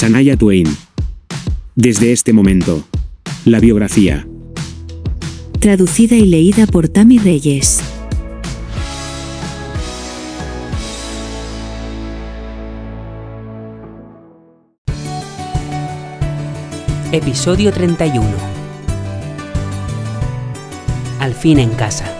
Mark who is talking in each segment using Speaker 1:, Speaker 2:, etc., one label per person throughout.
Speaker 1: Sanaya Twain. Desde este momento. La biografía.
Speaker 2: Traducida y leída por Tami Reyes.
Speaker 3: Episodio 31. Al fin en casa.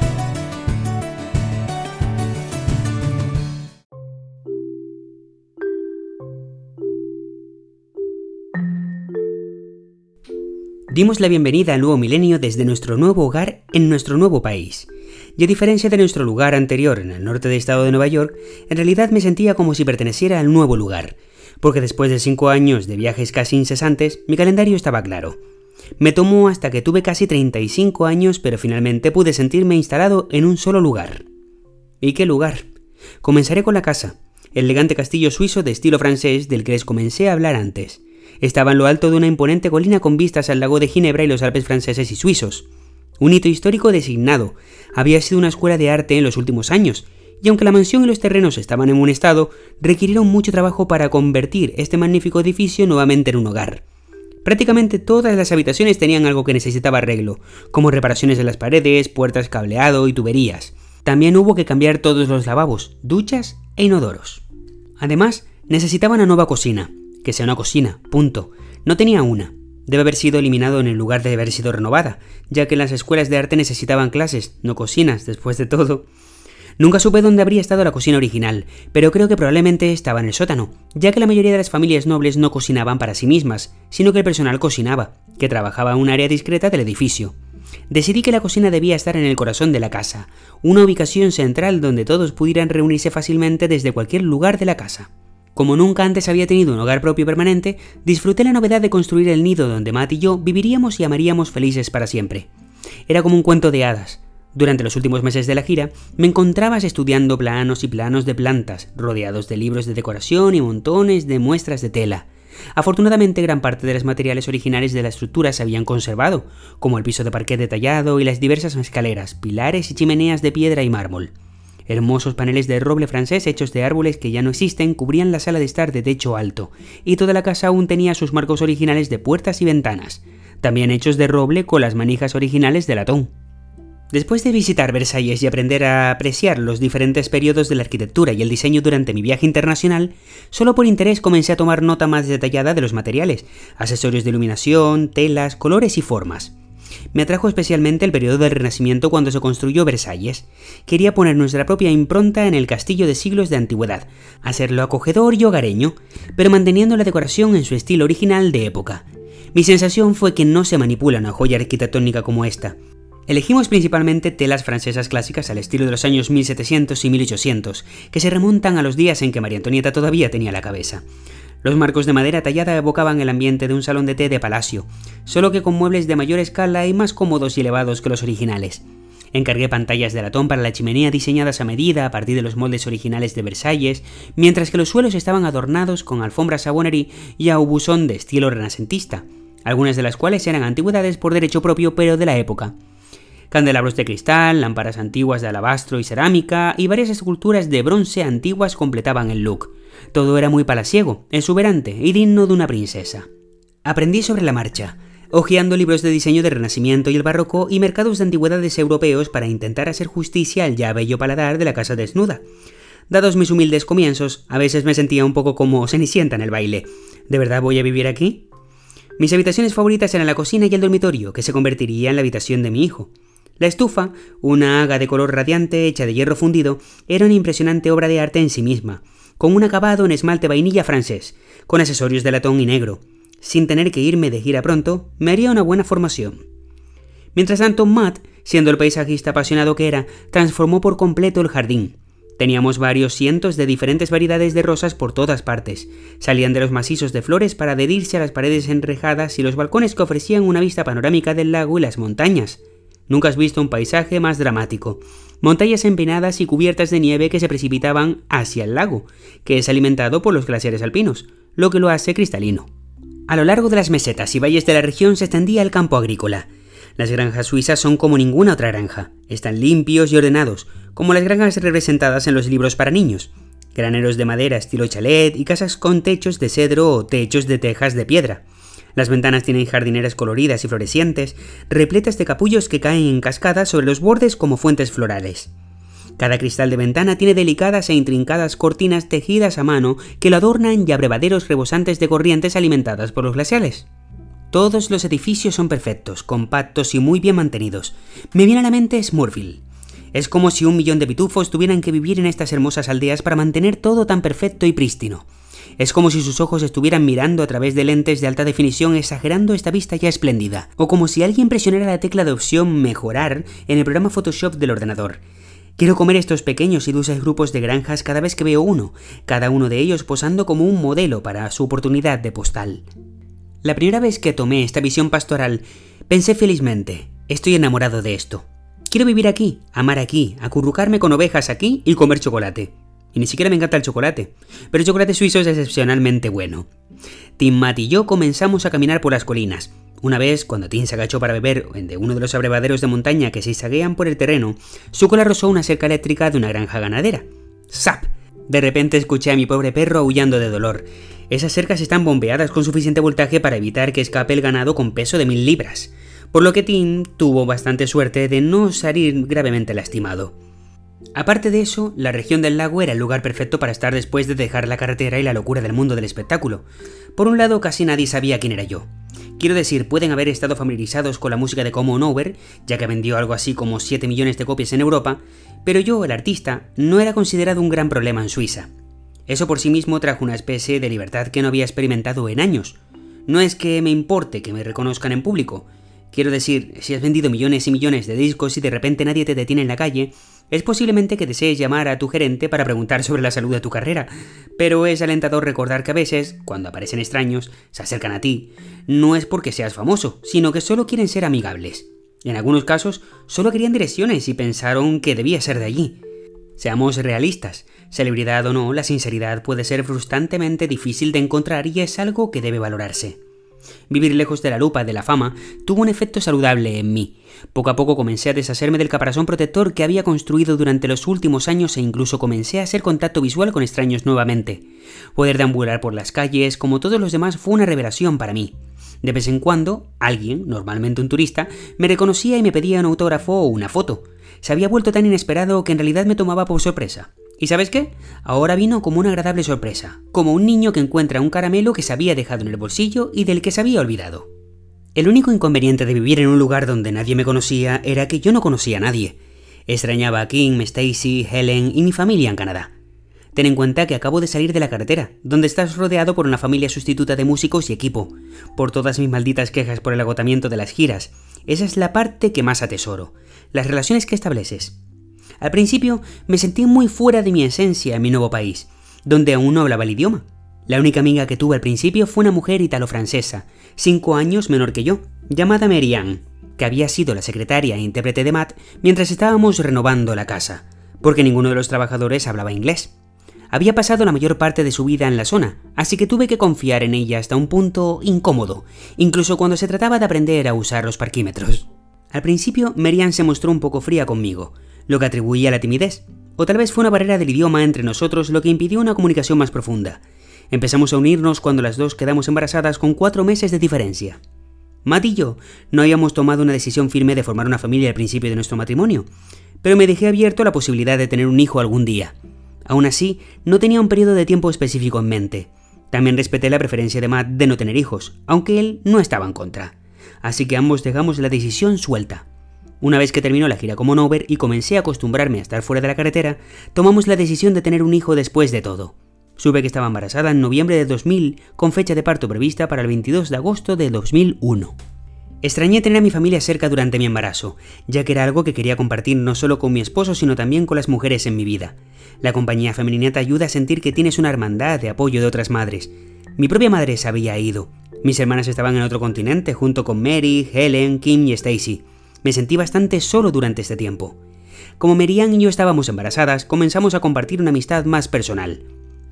Speaker 3: Dimos la bienvenida al nuevo milenio desde nuestro nuevo hogar en nuestro nuevo país. Y a diferencia de nuestro lugar anterior en el norte del estado de Nueva York, en realidad me sentía como si perteneciera al nuevo lugar, porque después de cinco años de viajes casi incesantes, mi calendario estaba claro. Me tomó hasta que tuve casi 35 años, pero finalmente pude sentirme instalado en un solo lugar. ¿Y qué lugar? Comenzaré con la casa, el elegante castillo suizo de estilo francés del que les comencé a hablar antes. Estaba en lo alto de una imponente colina con vistas al lago de Ginebra y los Alpes franceses y suizos. Un hito histórico designado. Había sido una escuela de arte en los últimos años, y aunque la mansión y los terrenos estaban en buen estado, requirieron mucho trabajo para convertir este magnífico edificio nuevamente en un hogar. Prácticamente todas las habitaciones tenían algo que necesitaba arreglo, como reparaciones de las paredes, puertas cableado y tuberías. También hubo que cambiar todos los lavabos, duchas e inodoros. Además, necesitaba una nueva cocina, que sea una cocina, punto. No tenía una. Debe haber sido eliminado en el lugar de haber sido renovada, ya que las escuelas de arte necesitaban clases, no cocinas, después de todo. Nunca supe dónde habría estado la cocina original, pero creo que probablemente estaba en el sótano, ya que la mayoría de las familias nobles no cocinaban para sí mismas, sino que el personal cocinaba, que trabajaba en un área discreta del edificio. Decidí que la cocina debía estar en el corazón de la casa, una ubicación central donde todos pudieran reunirse fácilmente desde cualquier lugar de la casa. Como nunca antes había tenido un hogar propio permanente, disfruté la novedad de construir el nido donde Matt y yo viviríamos y amaríamos felices para siempre. Era como un cuento de hadas, durante los últimos meses de la gira, me encontrabas estudiando planos y planos de plantas, rodeados de libros de decoración y montones de muestras de tela. Afortunadamente, gran parte de los materiales originales de la estructura se habían conservado, como el piso de parquet detallado y las diversas escaleras, pilares y chimeneas de piedra y mármol. Hermosos paneles de roble francés hechos de árboles que ya no existen cubrían la sala de estar de techo alto, y toda la casa aún tenía sus marcos originales de puertas y ventanas, también hechos de roble con las manijas originales de latón. Después de visitar Versalles y aprender a apreciar los diferentes periodos de la arquitectura y el diseño durante mi viaje internacional, solo por interés comencé a tomar nota más detallada de los materiales, accesorios de iluminación, telas, colores y formas. Me atrajo especialmente el periodo del Renacimiento cuando se construyó Versalles. Quería poner nuestra propia impronta en el castillo de siglos de antigüedad, hacerlo acogedor y hogareño, pero manteniendo la decoración en su estilo original de época. Mi sensación fue que no se manipula una joya arquitectónica como esta. Elegimos principalmente telas francesas clásicas al estilo de los años 1700 y 1800, que se remontan a los días en que María Antonieta todavía tenía la cabeza. Los marcos de madera tallada evocaban el ambiente de un salón de té de palacio, solo que con muebles de mayor escala y más cómodos y elevados que los originales. Encargué pantallas de latón para la chimenea diseñadas a medida a partir de los moldes originales de Versalles, mientras que los suelos estaban adornados con alfombras Savonnerie y aubusón de estilo renacentista, algunas de las cuales eran antigüedades por derecho propio pero de la época candelabros de cristal, lámparas antiguas de alabastro y cerámica y varias esculturas de bronce antiguas completaban el look. Todo era muy palaciego, exuberante y digno de una princesa. Aprendí sobre la marcha, hojeando libros de diseño del Renacimiento y el Barroco y mercados de antigüedades europeos para intentar hacer justicia al ya bello paladar de la casa desnuda. Dados mis humildes comienzos, a veces me sentía un poco como cenicienta en el baile. ¿De verdad voy a vivir aquí? Mis habitaciones favoritas eran la cocina y el dormitorio, que se convertiría en la habitación de mi hijo. La estufa, una haga de color radiante hecha de hierro fundido, era una impresionante obra de arte en sí misma, con un acabado en esmalte vainilla francés, con accesorios de latón y negro. Sin tener que irme de gira pronto, me haría una buena formación. Mientras tanto, Matt, siendo el paisajista apasionado que era, transformó por completo el jardín. Teníamos varios cientos de diferentes variedades de rosas por todas partes. Salían de los macizos de flores para adherirse a las paredes enrejadas y los balcones que ofrecían una vista panorámica del lago y las montañas. Nunca has visto un paisaje más dramático. Montañas empinadas y cubiertas de nieve que se precipitaban hacia el lago, que es alimentado por los glaciares alpinos, lo que lo hace cristalino. A lo largo de las mesetas y valles de la región se extendía el campo agrícola. Las granjas suizas son como ninguna otra granja. Están limpios y ordenados, como las granjas representadas en los libros para niños. Graneros de madera estilo chalet y casas con techos de cedro o techos de tejas de piedra. Las ventanas tienen jardineras coloridas y florecientes, repletas de capullos que caen en cascadas sobre los bordes como fuentes florales. Cada cristal de ventana tiene delicadas e intrincadas cortinas tejidas a mano que lo adornan y abrevaderos rebosantes de corrientes alimentadas por los glaciales. Todos los edificios son perfectos, compactos y muy bien mantenidos. Me viene a la mente Smurville. Es como si un millón de pitufos tuvieran que vivir en estas hermosas aldeas para mantener todo tan perfecto y prístino. Es como si sus ojos estuvieran mirando a través de lentes de alta definición exagerando esta vista ya espléndida, o como si alguien presionara la tecla de opción mejorar en el programa Photoshop del ordenador. Quiero comer estos pequeños y dulces grupos de granjas cada vez que veo uno, cada uno de ellos posando como un modelo para su oportunidad de postal. La primera vez que tomé esta visión pastoral, pensé felizmente, estoy enamorado de esto. Quiero vivir aquí, amar aquí, acurrucarme con ovejas aquí y comer chocolate. Y ni siquiera me encanta el chocolate, pero el chocolate suizo es excepcionalmente bueno. Tim Matt y yo comenzamos a caminar por las colinas, una vez, cuando Tim se agachó para beber de uno de los abrevaderos de montaña que se zaguean por el terreno, su cola rozó una cerca eléctrica de una granja ganadera. ¡Zap! De repente escuché a mi pobre perro aullando de dolor. Esas cercas están bombeadas con suficiente voltaje para evitar que escape el ganado con peso de mil libras, por lo que Tim tuvo bastante suerte de no salir gravemente lastimado. Aparte de eso, la región del lago era el lugar perfecto para estar después de dejar la carretera y la locura del mundo del espectáculo. Por un lado, casi nadie sabía quién era yo. Quiero decir, pueden haber estado familiarizados con la música de Common Over, ya que vendió algo así como 7 millones de copias en Europa, pero yo, el artista, no era considerado un gran problema en Suiza. Eso por sí mismo trajo una especie de libertad que no había experimentado en años. No es que me importe que me reconozcan en público. Quiero decir, si has vendido millones y millones de discos y de repente nadie te detiene en la calle, es posiblemente que desees llamar a tu gerente para preguntar sobre la salud de tu carrera, pero es alentador recordar que a veces, cuando aparecen extraños, se acercan a ti, no es porque seas famoso, sino que solo quieren ser amigables. En algunos casos, solo querían direcciones y pensaron que debía ser de allí. Seamos realistas, celebridad o no, la sinceridad puede ser frustrantemente difícil de encontrar y es algo que debe valorarse. Vivir lejos de la lupa de la fama tuvo un efecto saludable en mí. Poco a poco comencé a deshacerme del caparazón protector que había construido durante los últimos años e incluso comencé a hacer contacto visual con extraños nuevamente. Poder deambular por las calles, como todos los demás, fue una revelación para mí. De vez en cuando, alguien, normalmente un turista, me reconocía y me pedía un autógrafo o una foto. Se había vuelto tan inesperado que en realidad me tomaba por sorpresa. ¿Y sabes qué? Ahora vino como una agradable sorpresa, como un niño que encuentra un caramelo que se había dejado en el bolsillo y del que se había olvidado. El único inconveniente de vivir en un lugar donde nadie me conocía era que yo no conocía a nadie. Extrañaba a Kim, Stacy, Helen y mi familia en Canadá. Ten en cuenta que acabo de salir de la carretera, donde estás rodeado por una familia sustituta de músicos y equipo, por todas mis malditas quejas por el agotamiento de las giras. Esa es la parte que más atesoro, las relaciones que estableces. Al principio me sentí muy fuera de mi esencia en mi nuevo país, donde aún no hablaba el idioma. La única amiga que tuve al principio fue una mujer italo-francesa, cinco años menor que yo, llamada Marianne, que había sido la secretaria e intérprete de Matt mientras estábamos renovando la casa, porque ninguno de los trabajadores hablaba inglés. Había pasado la mayor parte de su vida en la zona, así que tuve que confiar en ella hasta un punto incómodo, incluso cuando se trataba de aprender a usar los parquímetros. Al principio, Marianne se mostró un poco fría conmigo, lo que atribuía a la timidez, o tal vez fue una barrera del idioma entre nosotros lo que impidió una comunicación más profunda. Empezamos a unirnos cuando las dos quedamos embarazadas con cuatro meses de diferencia. Matt y yo no habíamos tomado una decisión firme de formar una familia al principio de nuestro matrimonio, pero me dejé abierto a la posibilidad de tener un hijo algún día. Aún así, no tenía un periodo de tiempo específico en mente. También respeté la preferencia de Matt de no tener hijos, aunque él no estaba en contra. Así que ambos dejamos la decisión suelta. Una vez que terminó la gira como Nover y comencé a acostumbrarme a estar fuera de la carretera, tomamos la decisión de tener un hijo después de todo. Supe que estaba embarazada en noviembre de 2000, con fecha de parto prevista para el 22 de agosto de 2001. Extrañé tener a mi familia cerca durante mi embarazo, ya que era algo que quería compartir no solo con mi esposo, sino también con las mujeres en mi vida. La compañía femenina te ayuda a sentir que tienes una hermandad de apoyo de otras madres. Mi propia madre se había ido. Mis hermanas estaban en otro continente, junto con Mary, Helen, Kim y Stacy. Me sentí bastante solo durante este tiempo. Como Merian y yo estábamos embarazadas, comenzamos a compartir una amistad más personal.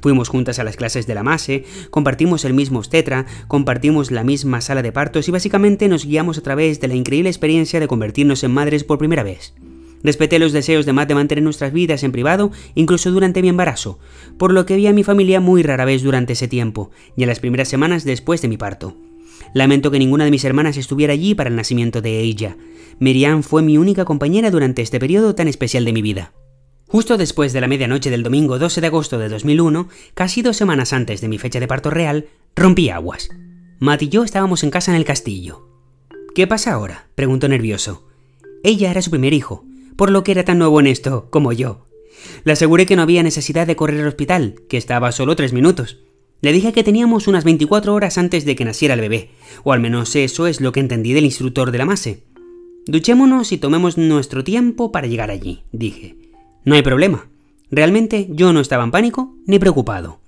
Speaker 3: Fuimos juntas a las clases de la MASE, compartimos el mismo obstetra, compartimos la misma sala de partos y básicamente nos guiamos a través de la increíble experiencia de convertirnos en madres por primera vez. Respeté los deseos de Matt de mantener nuestras vidas en privado, incluso durante mi embarazo, por lo que vi a mi familia muy rara vez durante ese tiempo, y en las primeras semanas después de mi parto. Lamento que ninguna de mis hermanas estuviera allí para el nacimiento de ella. Miriam fue mi única compañera durante este periodo tan especial de mi vida. Justo después de la medianoche del domingo 12 de agosto de 2001, casi dos semanas antes de mi fecha de parto real, rompí aguas. Matt y yo estábamos en casa en el castillo. ¿Qué pasa ahora? preguntó nervioso. Ella era su primer hijo, por lo que era tan nuevo en esto como yo. Le aseguré que no había necesidad de correr al hospital, que estaba solo tres minutos. Le dije que teníamos unas 24 horas antes de que naciera el bebé, o al menos eso es lo que entendí del instructor de la MASE. Duchémonos y tomemos nuestro tiempo para llegar allí, dije. No hay problema. Realmente yo no estaba en pánico ni preocupado.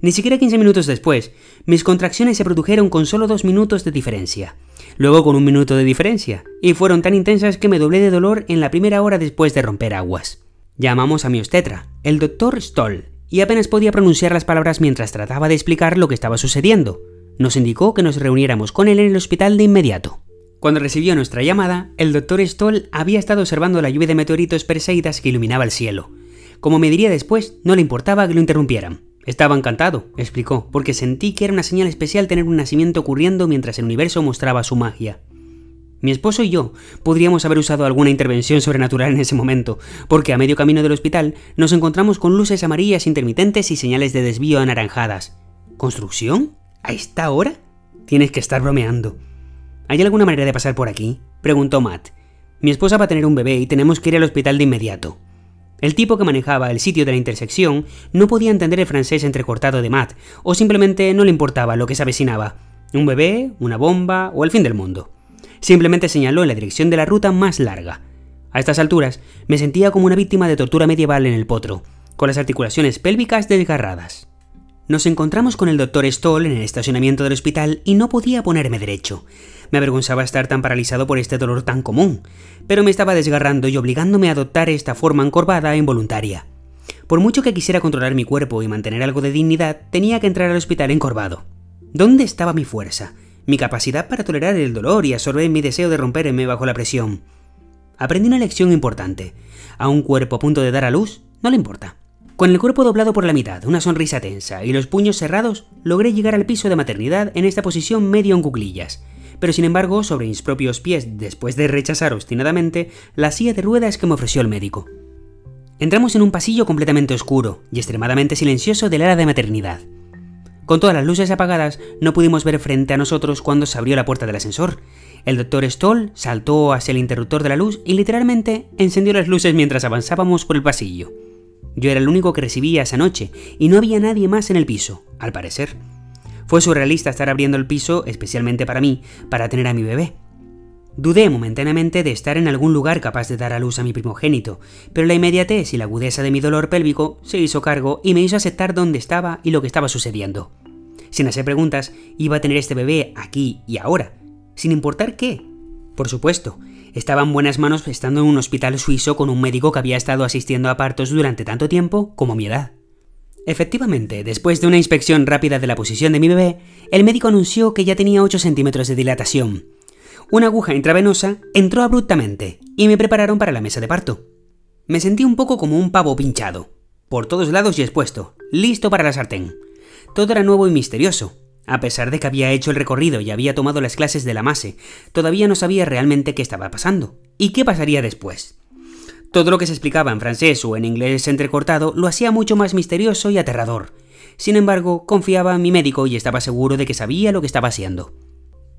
Speaker 3: Ni siquiera 15 minutos después, mis contracciones se produjeron con solo dos minutos de diferencia, luego con un minuto de diferencia, y fueron tan intensas que me doblé de dolor en la primera hora después de romper aguas. Llamamos a mi obstetra, el doctor Stoll, y apenas podía pronunciar las palabras mientras trataba de explicar lo que estaba sucediendo. Nos indicó que nos reuniéramos con él en el hospital de inmediato. Cuando recibió nuestra llamada, el doctor Stoll había estado observando la lluvia de meteoritos perseidas que iluminaba el cielo. Como me diría después, no le importaba que lo interrumpieran. Estaba encantado, explicó, porque sentí que era una señal especial tener un nacimiento ocurriendo mientras el universo mostraba su magia. Mi esposo y yo podríamos haber usado alguna intervención sobrenatural en ese momento, porque a medio camino del hospital nos encontramos con luces amarillas intermitentes y señales de desvío anaranjadas. ¿Construcción? ¿A esta hora? Tienes que estar bromeando. ¿Hay alguna manera de pasar por aquí? preguntó Matt. Mi esposa va a tener un bebé y tenemos que ir al hospital de inmediato. El tipo que manejaba el sitio de la intersección no podía entender el francés entrecortado de Matt, o simplemente no le importaba lo que se avecinaba. Un bebé, una bomba o el fin del mundo. Simplemente señaló la dirección de la ruta más larga. A estas alturas, me sentía como una víctima de tortura medieval en el potro, con las articulaciones pélvicas desgarradas. Nos encontramos con el doctor Stoll en el estacionamiento del hospital y no podía ponerme derecho. Me avergonzaba estar tan paralizado por este dolor tan común, pero me estaba desgarrando y obligándome a adoptar esta forma encorvada e involuntaria. Por mucho que quisiera controlar mi cuerpo y mantener algo de dignidad, tenía que entrar al hospital encorvado. ¿Dónde estaba mi fuerza? Mi capacidad para tolerar el dolor y absorber mi deseo de romperme bajo la presión. Aprendí una lección importante. A un cuerpo a punto de dar a luz, no le importa. Con el cuerpo doblado por la mitad, una sonrisa tensa y los puños cerrados, logré llegar al piso de maternidad en esta posición medio en cuclillas. Pero sin embargo, sobre mis propios pies, después de rechazar obstinadamente la silla de ruedas que me ofreció el médico. Entramos en un pasillo completamente oscuro y extremadamente silencioso del área de maternidad. Con todas las luces apagadas, no pudimos ver frente a nosotros cuando se abrió la puerta del ascensor. El doctor Stoll saltó hacia el interruptor de la luz y literalmente encendió las luces mientras avanzábamos por el pasillo. Yo era el único que recibía esa noche y no había nadie más en el piso, al parecer. Fue surrealista estar abriendo el piso, especialmente para mí, para tener a mi bebé. Dudé momentáneamente de estar en algún lugar capaz de dar a luz a mi primogénito, pero la inmediatez y la agudeza de mi dolor pélvico se hizo cargo y me hizo aceptar dónde estaba y lo que estaba sucediendo. Sin hacer preguntas, iba a tener este bebé aquí y ahora, sin importar qué. Por supuesto, estaba en buenas manos estando en un hospital suizo con un médico que había estado asistiendo a partos durante tanto tiempo como mi edad. Efectivamente, después de una inspección rápida de la posición de mi bebé, el médico anunció que ya tenía 8 centímetros de dilatación, una aguja intravenosa entró abruptamente y me prepararon para la mesa de parto. Me sentí un poco como un pavo pinchado, por todos lados y expuesto, listo para la sartén. Todo era nuevo y misterioso. A pesar de que había hecho el recorrido y había tomado las clases de la MASE, todavía no sabía realmente qué estaba pasando y qué pasaría después. Todo lo que se explicaba en francés o en inglés entrecortado lo hacía mucho más misterioso y aterrador. Sin embargo, confiaba en mi médico y estaba seguro de que sabía lo que estaba haciendo.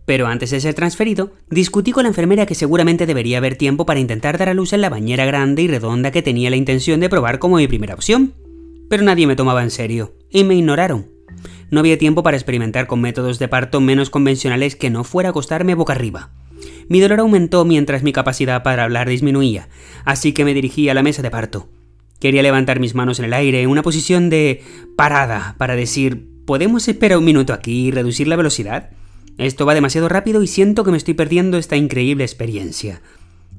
Speaker 3: Pero antes de ser transferido, discutí con la enfermera que seguramente debería haber tiempo para intentar dar a luz en la bañera grande y redonda que tenía la intención de probar como mi primera opción. Pero nadie me tomaba en serio, y me ignoraron. No había tiempo para experimentar con métodos de parto menos convencionales que no fuera acostarme boca arriba. Mi dolor aumentó mientras mi capacidad para hablar disminuía, así que me dirigí a la mesa de parto. Quería levantar mis manos en el aire en una posición de parada para decir, ¿podemos esperar un minuto aquí y reducir la velocidad? Esto va demasiado rápido y siento que me estoy perdiendo esta increíble experiencia.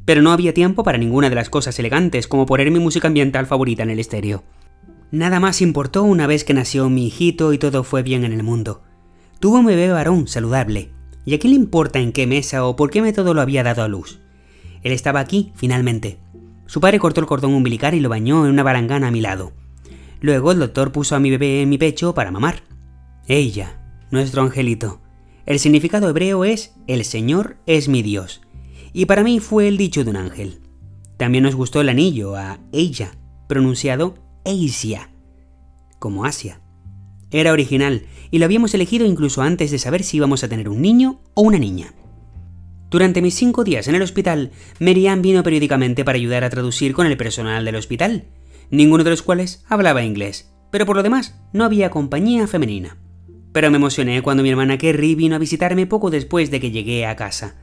Speaker 3: Pero no había tiempo para ninguna de las cosas elegantes como poner mi música ambiental favorita en el estéreo. Nada más importó una vez que nació mi hijito y todo fue bien en el mundo. Tuvo un bebé varón saludable. ¿Y a quién le importa en qué mesa o por qué método lo había dado a luz? Él estaba aquí, finalmente. Su padre cortó el cordón umbilical y lo bañó en una barangana a mi lado. Luego el doctor puso a mi bebé en mi pecho para mamar. Ella, nuestro angelito. El significado hebreo es El Señor es mi Dios. Y para mí fue el dicho de un ángel. También nos gustó el anillo a ella, pronunciado Asia, como Asia. Era original y lo habíamos elegido incluso antes de saber si íbamos a tener un niño o una niña. Durante mis cinco días en el hospital, Merian vino periódicamente para ayudar a traducir con el personal del hospital, ninguno de los cuales hablaba inglés, pero por lo demás no había compañía femenina. Pero me emocioné cuando mi hermana Kerry vino a visitarme poco después de que llegué a casa.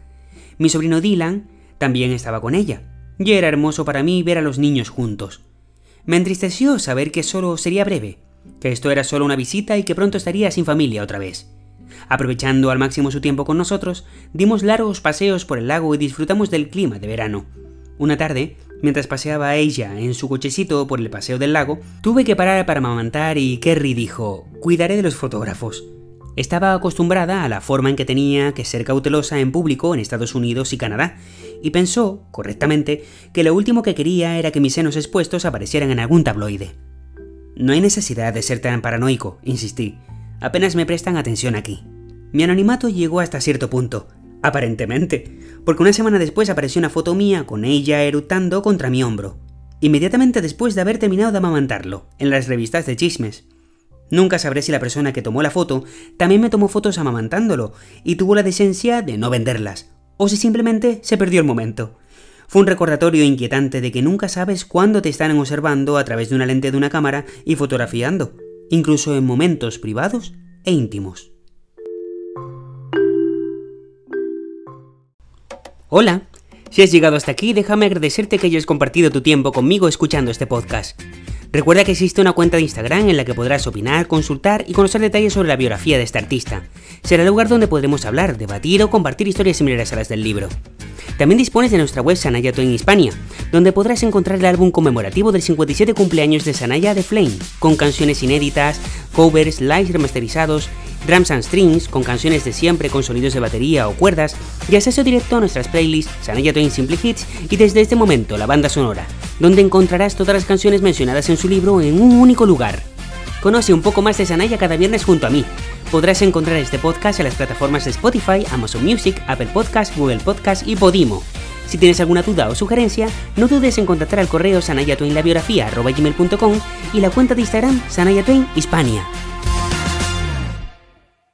Speaker 3: Mi sobrino Dylan también estaba con ella, y era hermoso para mí ver a los niños juntos. Me entristeció saber que solo sería breve, que esto era solo una visita y que pronto estaría sin familia otra vez. Aprovechando al máximo su tiempo con nosotros, dimos largos paseos por el lago y disfrutamos del clima de verano. Una tarde, mientras paseaba ella en su cochecito por el paseo del lago, tuve que parar para amamantar y Kerry dijo, cuidaré de los fotógrafos. Estaba acostumbrada a la forma en que tenía que ser cautelosa en público en Estados Unidos y Canadá, y pensó, correctamente, que lo último que quería era que mis senos expuestos aparecieran en algún tabloide. No hay necesidad de ser tan paranoico, insistí. Apenas me prestan atención aquí. Mi anonimato llegó hasta cierto punto, aparentemente, porque una semana después apareció una foto mía con ella erutando contra mi hombro, inmediatamente después de haber terminado de amamantarlo, en las revistas de chismes. Nunca sabré si la persona que tomó la foto también me tomó fotos amamantándolo y tuvo la decencia de no venderlas, o si simplemente se perdió el momento. Fue un recordatorio inquietante de que nunca sabes cuándo te están observando a través de una lente de una cámara y fotografiando, incluso en momentos privados e íntimos. Hola, si has llegado hasta aquí, déjame agradecerte que hayas compartido tu tiempo conmigo escuchando este podcast. Recuerda que existe una cuenta de Instagram en la que podrás opinar, consultar y conocer detalles sobre la biografía de este artista. Será el lugar donde podremos hablar, debatir o compartir historias similares a las del libro. También dispones de nuestra web Sanaya en Hispania, donde podrás encontrar el álbum conmemorativo del 57 cumpleaños de Sanaya de Flame, con canciones inéditas, covers, lives remasterizados, drums and strings, con canciones de siempre con sonidos de batería o cuerdas, y acceso directo a nuestras playlists Sanaya Twain Simple Hits y desde este momento la banda sonora, donde encontrarás todas las canciones mencionadas en su libro en un único lugar. Conoce un poco más de Sanaya cada viernes junto a mí. Podrás encontrar este podcast en las plataformas de Spotify, Amazon Music, Apple Podcast, Google Podcast y Podimo. Si tienes alguna duda o sugerencia, no dudes en contactar al correo sanayatwainlabiografía.com y la cuenta de Instagram Sanayatwain Hispania.